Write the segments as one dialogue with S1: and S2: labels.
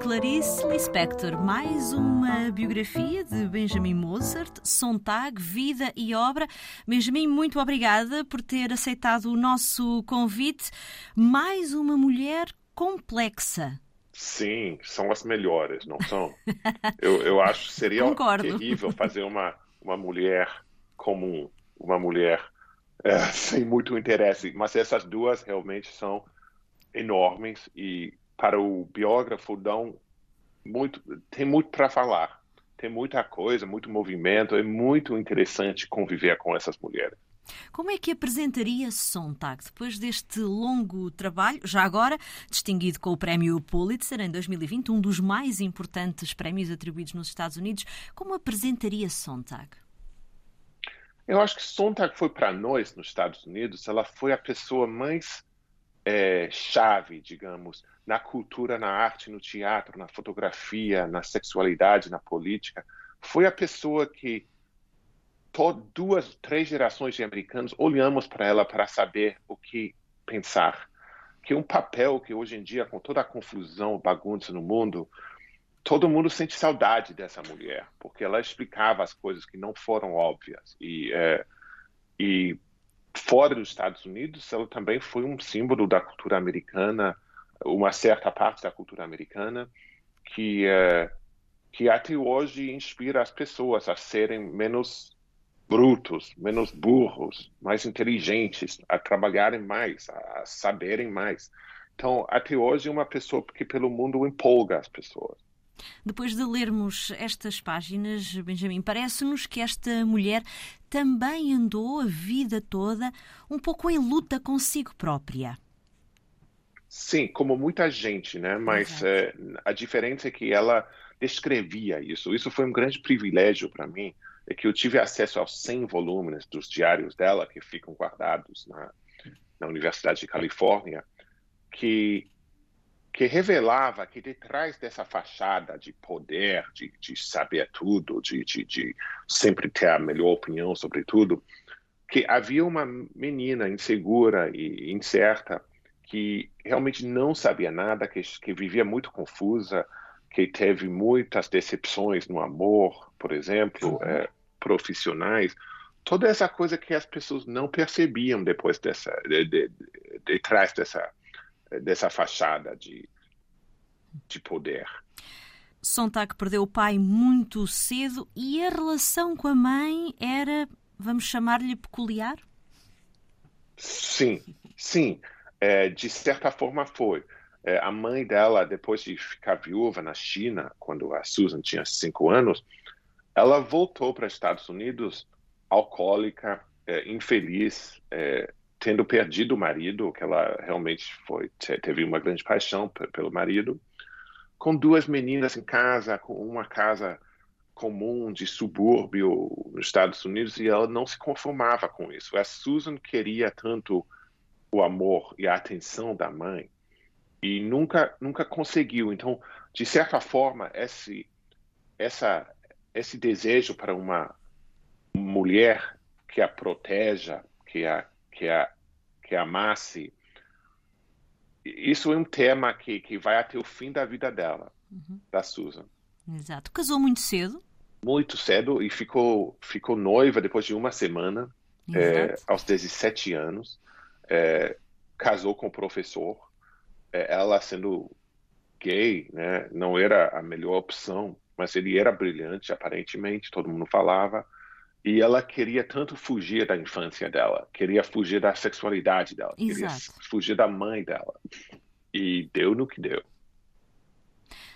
S1: Clarice Lispector, mais uma biografia de Benjamin Mozart, Sontag, Vida e Obra. Benjamin, muito obrigada por ter aceitado o nosso convite. Mais uma mulher complexa.
S2: Sim, são as melhores, não são? eu, eu acho que seria
S1: Concordo.
S2: terrível fazer uma, uma mulher comum, uma mulher é, sem muito interesse. Mas essas duas realmente são enormes e para o biógrafo dão muito, tem muito para falar, tem muita coisa, muito movimento, é muito interessante conviver com essas mulheres.
S1: Como é que apresentaria Sontag depois deste longo trabalho, já agora distinguido com o Prémio Pulitzer em 2020, um dos mais importantes prémios atribuídos nos Estados Unidos? Como apresentaria Sontag?
S2: Eu acho que Sontag foi para nós nos Estados Unidos, ela foi a pessoa mais é, chave, digamos, na cultura, na arte, no teatro, na fotografia, na sexualidade, na política. Foi a pessoa que duas, três gerações de americanos olhamos para ela para saber o que pensar. Que um papel que hoje em dia, com toda a confusão, bagunça no mundo, todo mundo sente saudade dessa mulher, porque ela explicava as coisas que não foram óbvias. E, é, e fora dos Estados Unidos, ela também foi um símbolo da cultura americana, uma certa parte da cultura americana, que, é, que até hoje inspira as pessoas a serem menos brutos, menos burros, mais inteligentes, a trabalharem mais, a saberem mais. Então, até hoje, uma pessoa que pelo mundo empolga as pessoas.
S1: Depois de lermos estas páginas, Benjamin, parece-nos que esta mulher também andou a vida toda um pouco em luta consigo própria.
S2: Sim, como muita gente, né? Mas é, a diferença é que ela descrevia isso. Isso foi um grande privilégio para mim, é que eu tive acesso aos 100 volumes dos diários dela que ficam guardados na, na Universidade de Califórnia, que que revelava que detrás dessa fachada de poder, de, de saber tudo, de, de, de, sempre ter a melhor opinião sobre tudo, que havia uma menina insegura e incerta que realmente não sabia nada, que, que vivia muito confusa, que teve muitas decepções no amor, por exemplo, é, profissionais, toda essa coisa que as pessoas não percebiam depois dessa, de, de, de, detrás dessa dessa fachada de, de poder.
S1: Sontag perdeu o pai muito cedo e a relação com a mãe era, vamos chamar-lhe, peculiar?
S2: Sim, sim. É, de certa forma foi. É, a mãe dela, depois de ficar viúva na China, quando a Susan tinha cinco anos, ela voltou para os Estados Unidos alcoólica, é, infeliz, é, tendo perdido o marido, que ela realmente foi teve uma grande paixão pelo marido, com duas meninas em casa, com uma casa comum de subúrbio nos Estados Unidos e ela não se conformava com isso. A Susan queria tanto o amor e a atenção da mãe e nunca nunca conseguiu. Então, de certa forma, esse essa esse desejo para uma mulher que a proteja, que a que a que amasse. Isso é um tema que, que vai até o fim da vida dela, uhum. da Susan.
S1: Exato. Casou muito cedo?
S2: Muito cedo e ficou, ficou noiva depois de uma semana, é, aos 17 anos. É, casou com o professor. É, ela sendo gay, né, não era a melhor opção, mas ele era brilhante, aparentemente, todo mundo falava. E ela queria tanto fugir da infância dela, queria fugir da sexualidade dela, Exato. queria fugir da mãe dela. E deu no que deu.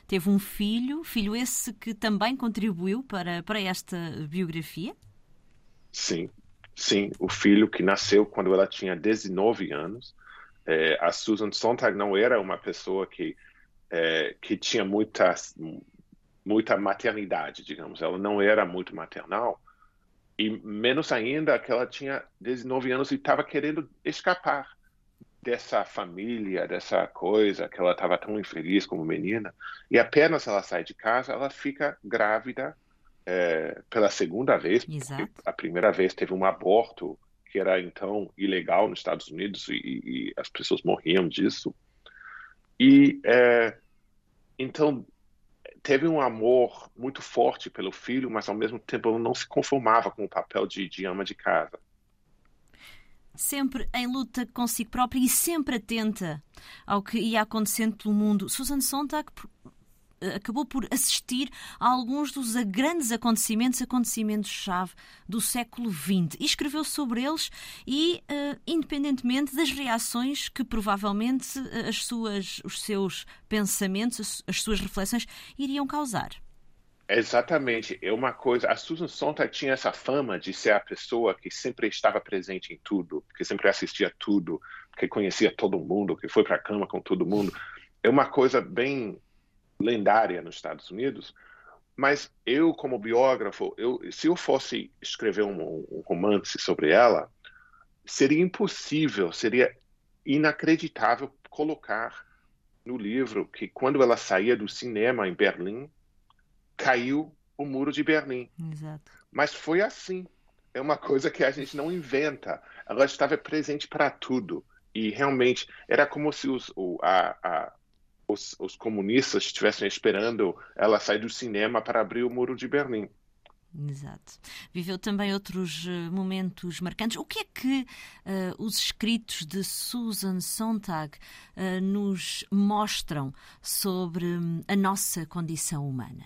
S1: Teve um filho, filho esse que também contribuiu para, para esta biografia?
S2: Sim, sim. O filho que nasceu quando ela tinha 19 anos. É, a Susan Sontag não era uma pessoa que, é, que tinha muita, muita maternidade, digamos. Ela não era muito maternal e menos ainda que ela tinha 19 anos e estava querendo escapar dessa família, dessa coisa, que ela estava tão infeliz como menina. E apenas ela sai de casa, ela fica grávida é, pela segunda vez. A primeira vez teve um aborto que era então ilegal nos Estados Unidos e, e as pessoas morriam disso. E, é, então teve um amor muito forte pelo filho, mas ao mesmo tempo não se conformava com o papel de, de ama de casa.
S1: Sempre em luta consigo própria e sempre atenta ao que ia acontecendo pelo mundo. Susan Sontag acabou por assistir a alguns dos grandes acontecimentos, acontecimentos-chave do século XX e escreveu sobre eles e, uh, independentemente das reações que provavelmente eh, as suas, os seus pensamentos, as, as suas reflexões iriam causar.
S2: Exatamente. É uma coisa. A Susan Sontag tinha essa fama de ser a pessoa que sempre estava presente em tudo, que sempre assistia tudo, que conhecia todo mundo, que foi para a cama com todo mundo. É uma coisa bem lendária nos Estados Unidos, mas eu, como biógrafo, eu, se eu fosse escrever um, um romance sobre ela, seria impossível, seria inacreditável colocar no livro que quando ela saía do cinema em Berlim, caiu o muro de Berlim.
S1: Exato.
S2: Mas foi assim. É uma coisa que a gente não inventa. Ela estava presente para tudo. E realmente era como se os, o, a, a, os, os comunistas estivessem esperando ela sair do cinema para abrir o muro de Berlim.
S1: Exato. Viveu também outros uh, momentos marcantes. O que é que uh, os escritos de Susan Sontag uh, nos mostram sobre um, a nossa condição humana?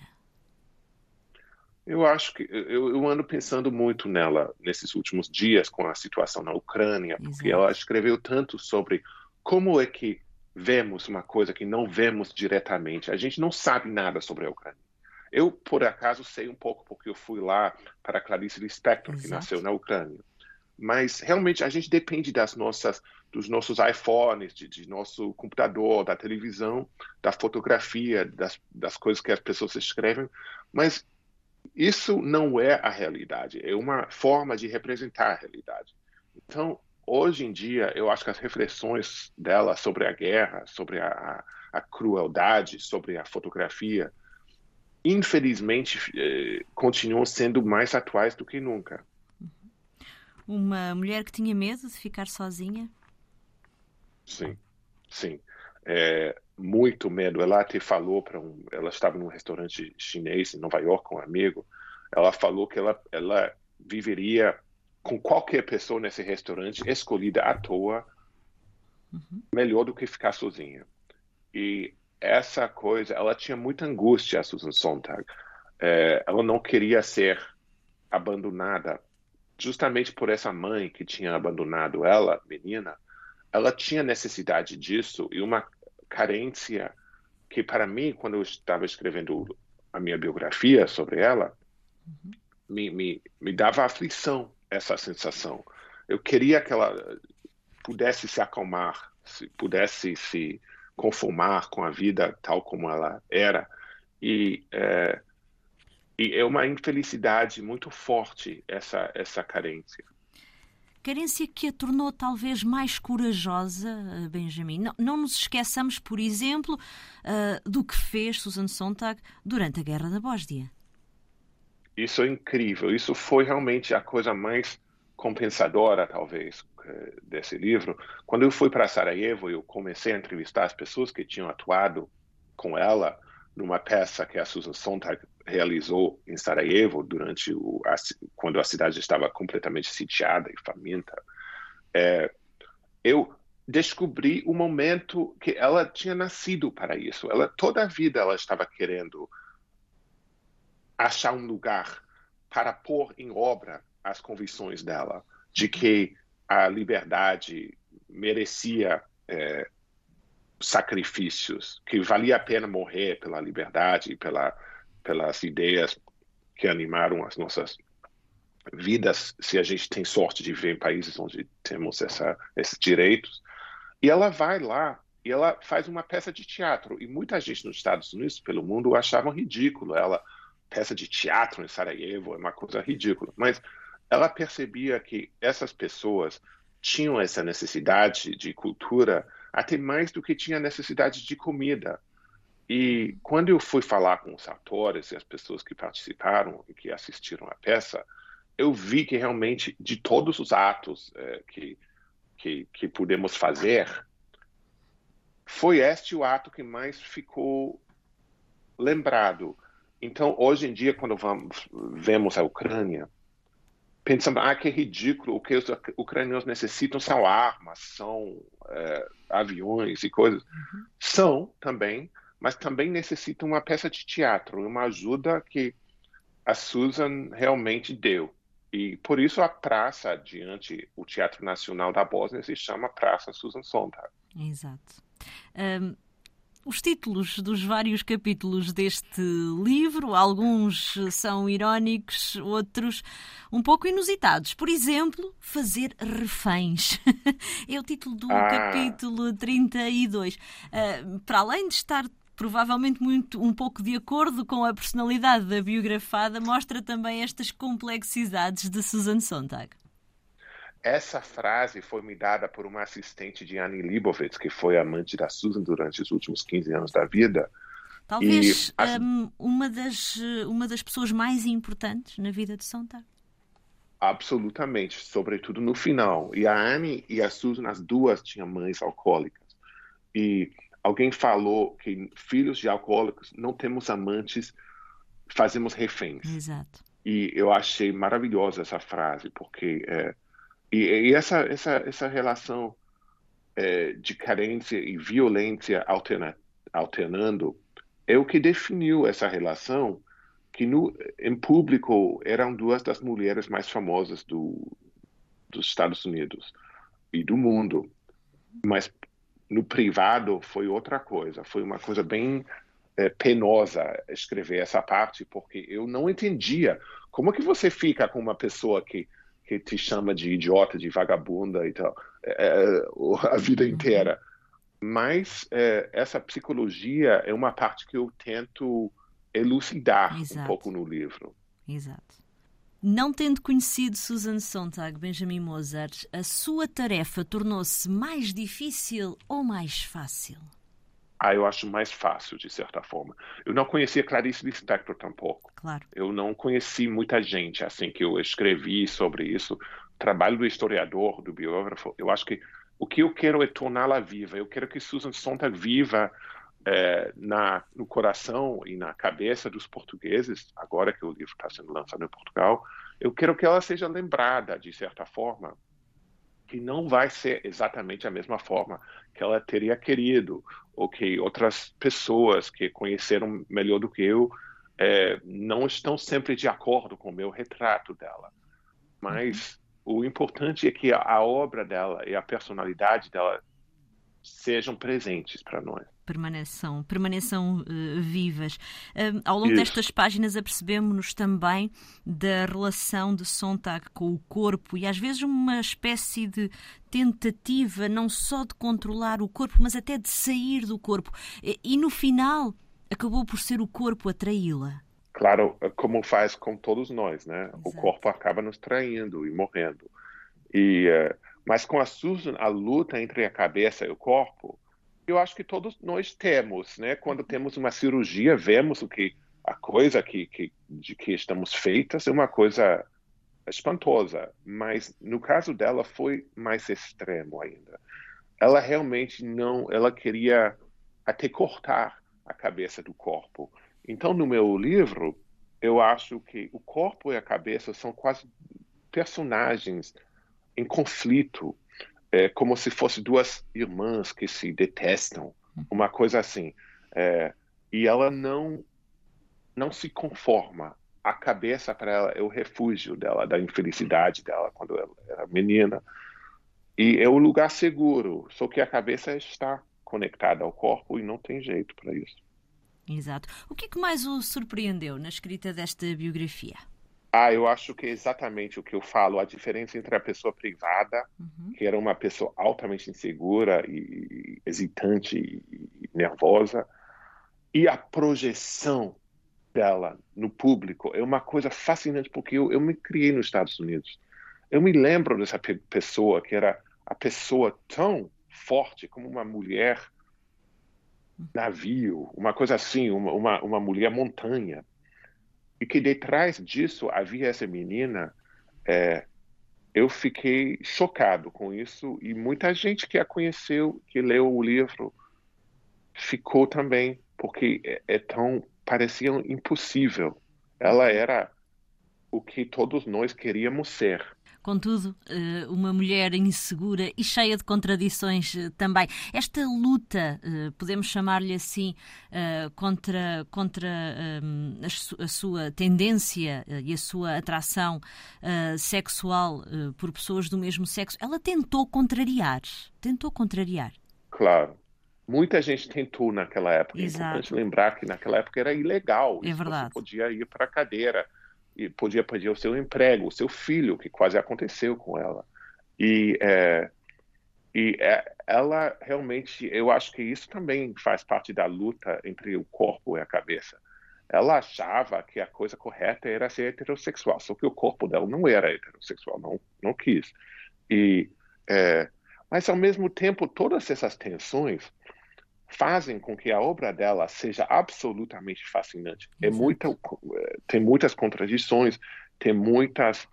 S2: Eu acho que eu, eu, ando pensando muito nela nesses últimos dias com a situação na Ucrânia, porque Exato. ela escreveu tanto sobre como é que vemos uma coisa que não vemos diretamente. A gente não sabe nada sobre a Ucrânia. Eu, por acaso, sei um pouco, porque eu fui lá para a Clarice Lispector, que nasceu na Ucrânia. Mas, realmente, a gente depende das nossas, dos nossos iPhones, de, de nosso computador, da televisão, da fotografia, das, das coisas que as pessoas escrevem. Mas isso não é a realidade. É uma forma de representar a realidade. Então, hoje em dia, eu acho que as reflexões dela sobre a guerra, sobre a, a crueldade, sobre a fotografia, infelizmente, eh, continuam sendo mais atuais do que nunca.
S1: Uma mulher que tinha medo de ficar sozinha?
S2: Sim, sim. É, muito medo. Ela até falou para um. Ela estava num restaurante chinês em Nova York com um amigo. Ela falou que ela, ela viveria com qualquer pessoa nesse restaurante escolhida à toa, uhum. melhor do que ficar sozinha. E essa coisa, ela tinha muita angústia, a Susan Sontag. É, ela não queria ser abandonada, justamente por essa mãe que tinha abandonado ela, menina. Ela tinha necessidade disso e uma carência que, para mim, quando eu estava escrevendo a minha biografia sobre ela, uhum. me, me, me dava aflição essa sensação. Eu queria que ela pudesse se acalmar, se pudesse se conformar com a vida tal como ela era. E é, e é uma infelicidade muito forte essa essa carência.
S1: Carência que a tornou talvez mais corajosa, Benjamin. Não, não nos esqueçamos, por exemplo, uh, do que fez Susan Sontag durante a Guerra da Bósnia.
S2: Isso é incrível. Isso foi realmente a coisa mais compensadora, talvez, eh, desse livro. Quando eu fui para Sarajevo, eu comecei a entrevistar as pessoas que tinham atuado com ela numa peça que a Susan Sontag realizou em Sarajevo durante o, a, quando a cidade estava completamente sitiada e faminta. É, eu descobri o momento que ela tinha nascido para isso. Ela toda a vida ela estava querendo achar um lugar para pôr em obra as convicções dela de que a liberdade merecia é, sacrifícios, que valia a pena morrer pela liberdade pela, pelas ideias que animaram as nossas vidas, se a gente tem sorte de viver em países onde temos essa, esses direitos. E ela vai lá e ela faz uma peça de teatro. E muita gente nos Estados Unidos, pelo mundo, achavam ridículo ela peça de teatro em Sarajevo, é uma coisa ridícula. Mas ela percebia que essas pessoas tinham essa necessidade de cultura até mais do que tinha necessidade de comida. E quando eu fui falar com os atores e as pessoas que participaram e que assistiram à peça, eu vi que realmente de todos os atos é, que, que, que pudemos fazer, foi este o ato que mais ficou lembrado. Então, hoje em dia, quando vamos, vemos a Ucrânia, pensando, ah, que ridículo, o que os ucranianos necessitam são armas, são é, aviões e coisas. Uhum. São também, mas também necessitam uma peça de teatro, uma ajuda que a Susan realmente deu. E por isso a praça diante o Teatro Nacional da Bósnia se chama Praça Susan Sontag.
S1: Exato. Um, os títulos dos vários capítulos deste livro, alguns são irónicos, outros um pouco inusitados. Por exemplo, Fazer Reféns. é o título do ah. capítulo 32. Uh, para além de estar provavelmente muito um pouco de acordo com a personalidade da biografada, mostra também estas complexidades de Susan Sontag.
S2: Essa frase foi me dada por uma assistente de Annie Leibovitz, que foi amante da Susan durante os últimos 15 anos da vida.
S1: Talvez e, um, uma, das, uma das pessoas mais importantes na vida de Sontag.
S2: Absolutamente, sobretudo no final. E a Annie e a Susan, as duas tinham mães alcoólicas. E alguém falou que filhos de alcoólicos não temos amantes, fazemos reféns.
S1: Exato.
S2: E eu achei maravilhosa essa frase, porque é, e, e essa, essa, essa relação é, de carência e violência alterna, alternando é o que definiu essa relação que no, em público eram duas das mulheres mais famosas do, dos Estados Unidos e do mundo, mas no privado foi outra coisa, foi uma coisa bem é, penosa escrever essa parte, porque eu não entendia como é que você fica com uma pessoa que que te chama de idiota, de vagabunda e tal, é, é a vida inteira. Mas é, essa psicologia é uma parte que eu tento elucidar Exato. um pouco no livro.
S1: Exato. Não tendo conhecido Susan Sontag, Benjamin Mozart, a sua tarefa tornou-se mais difícil ou mais fácil?
S2: Ah, eu acho mais fácil, de certa forma. Eu não conhecia Clarice Lispector tampouco.
S1: Claro.
S2: Eu não conheci muita gente, assim, que eu escrevi sobre isso. O trabalho do historiador, do biógrafo, eu acho que o que eu quero é torná-la viva. Eu quero que Susan Sontag viva é, na, no coração e na cabeça dos portugueses, agora que o livro está sendo lançado em Portugal. Eu quero que ela seja lembrada, de certa forma, que não vai ser exatamente a mesma forma que ela teria querido, ou que outras pessoas que conheceram melhor do que eu é, não estão sempre de acordo com o meu retrato dela. Mas uhum. o importante é que a obra dela e a personalidade dela sejam presentes para nós
S1: permaneçam, permaneçam uh, vivas. Uh, ao longo Isso. destas páginas apercebemos-nos também da relação de Sontag com o corpo e às vezes uma espécie de tentativa não só de controlar o corpo, mas até de sair do corpo. E, e no final acabou por ser o corpo a traí-la.
S2: Claro, como faz com todos nós, né? Exato. O corpo acaba nos traindo e morrendo. E, uh, mas com a Susan, a luta entre a cabeça e o corpo eu acho que todos nós temos, né? Quando uhum. temos uma cirurgia, vemos o que a coisa que, que, de que estamos feitas é uma coisa espantosa, mas no caso dela foi mais extremo ainda. Ela realmente não, ela queria até cortar a cabeça do corpo. Então, no meu livro, eu acho que o corpo e a cabeça são quase personagens em conflito é, como se fossem duas irmãs que se detestam, uma coisa assim. É, e ela não não se conforma. A cabeça para ela é o refúgio dela, da infelicidade dela quando ela era menina. E é o lugar seguro, só que a cabeça está conectada ao corpo e não tem jeito para isso.
S1: Exato. O que, é que mais o surpreendeu na escrita desta biografia?
S2: Ah, eu acho que é exatamente o que eu falo, a diferença entre a pessoa privada, uhum. que era uma pessoa altamente insegura e hesitante e nervosa, e a projeção dela no público é uma coisa fascinante, porque eu, eu me criei nos Estados Unidos. Eu me lembro dessa pe pessoa que era a pessoa tão forte como uma mulher navio, uma coisa assim, uma, uma, uma mulher montanha e que detrás disso havia essa menina. É, eu fiquei chocado com isso e muita gente que a conheceu, que leu o livro, ficou também, porque é, é tão parecia impossível. Ela era o que todos nós queríamos ser.
S1: Contudo, eh, uma mulher insegura e cheia de contradições eh, também. Esta luta, eh, podemos chamar-lhe assim, contra, contra ehm, a sua tendência e a sua atração sexual por pessoas do mesmo sexo, ela tentou contrariar. Tentou contrariar.
S2: Claro. Muita gente tentou naquela época.
S1: Exato. É
S2: importante lembrar que naquela época era ilegal.
S1: É verdade.
S2: Você podia ir para a cadeira e podia perder o seu emprego, o seu filho, que quase aconteceu com ela. E, é, e é, ela realmente, eu acho que isso também faz parte da luta entre o corpo e a cabeça. Ela achava que a coisa correta era ser heterossexual, só que o corpo dela não era heterossexual, não, não quis. E, é, mas, ao mesmo tempo, todas essas tensões fazem com que a obra dela seja absolutamente fascinante. É tem muitas contradições, tem muitas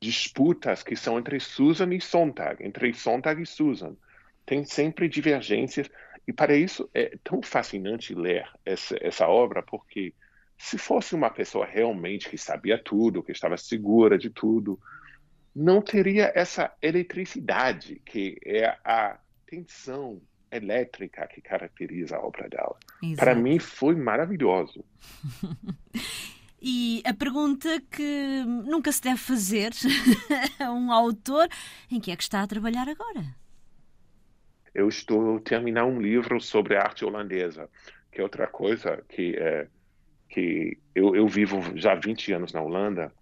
S2: disputas que são entre Susan e Sontag, entre Sontag e Susan. Tem sempre divergências e para isso é tão fascinante ler essa, essa obra porque se fosse uma pessoa realmente que sabia tudo, que estava segura de tudo, não teria essa eletricidade que é a tensão elétrica que caracteriza a obra dela. Para mim foi maravilhoso.
S1: E a pergunta que nunca se deve fazer a um autor: em que é que está a trabalhar agora?
S2: Eu estou a terminar um livro sobre arte holandesa, que é outra coisa que, é, que eu, eu vivo já 20 anos na Holanda,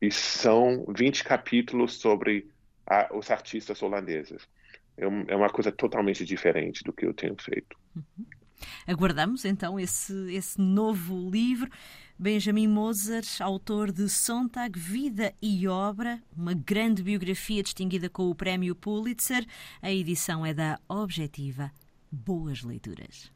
S2: e são 20 capítulos sobre a, os artistas holandeses. É, é uma coisa totalmente diferente do que eu tenho feito.
S1: Uhum. Aguardamos então esse, esse novo livro. Benjamin Moser, autor de Sontag, Vida e Obra, uma grande biografia distinguida com o Prémio Pulitzer. A edição é da Objetiva. Boas leituras.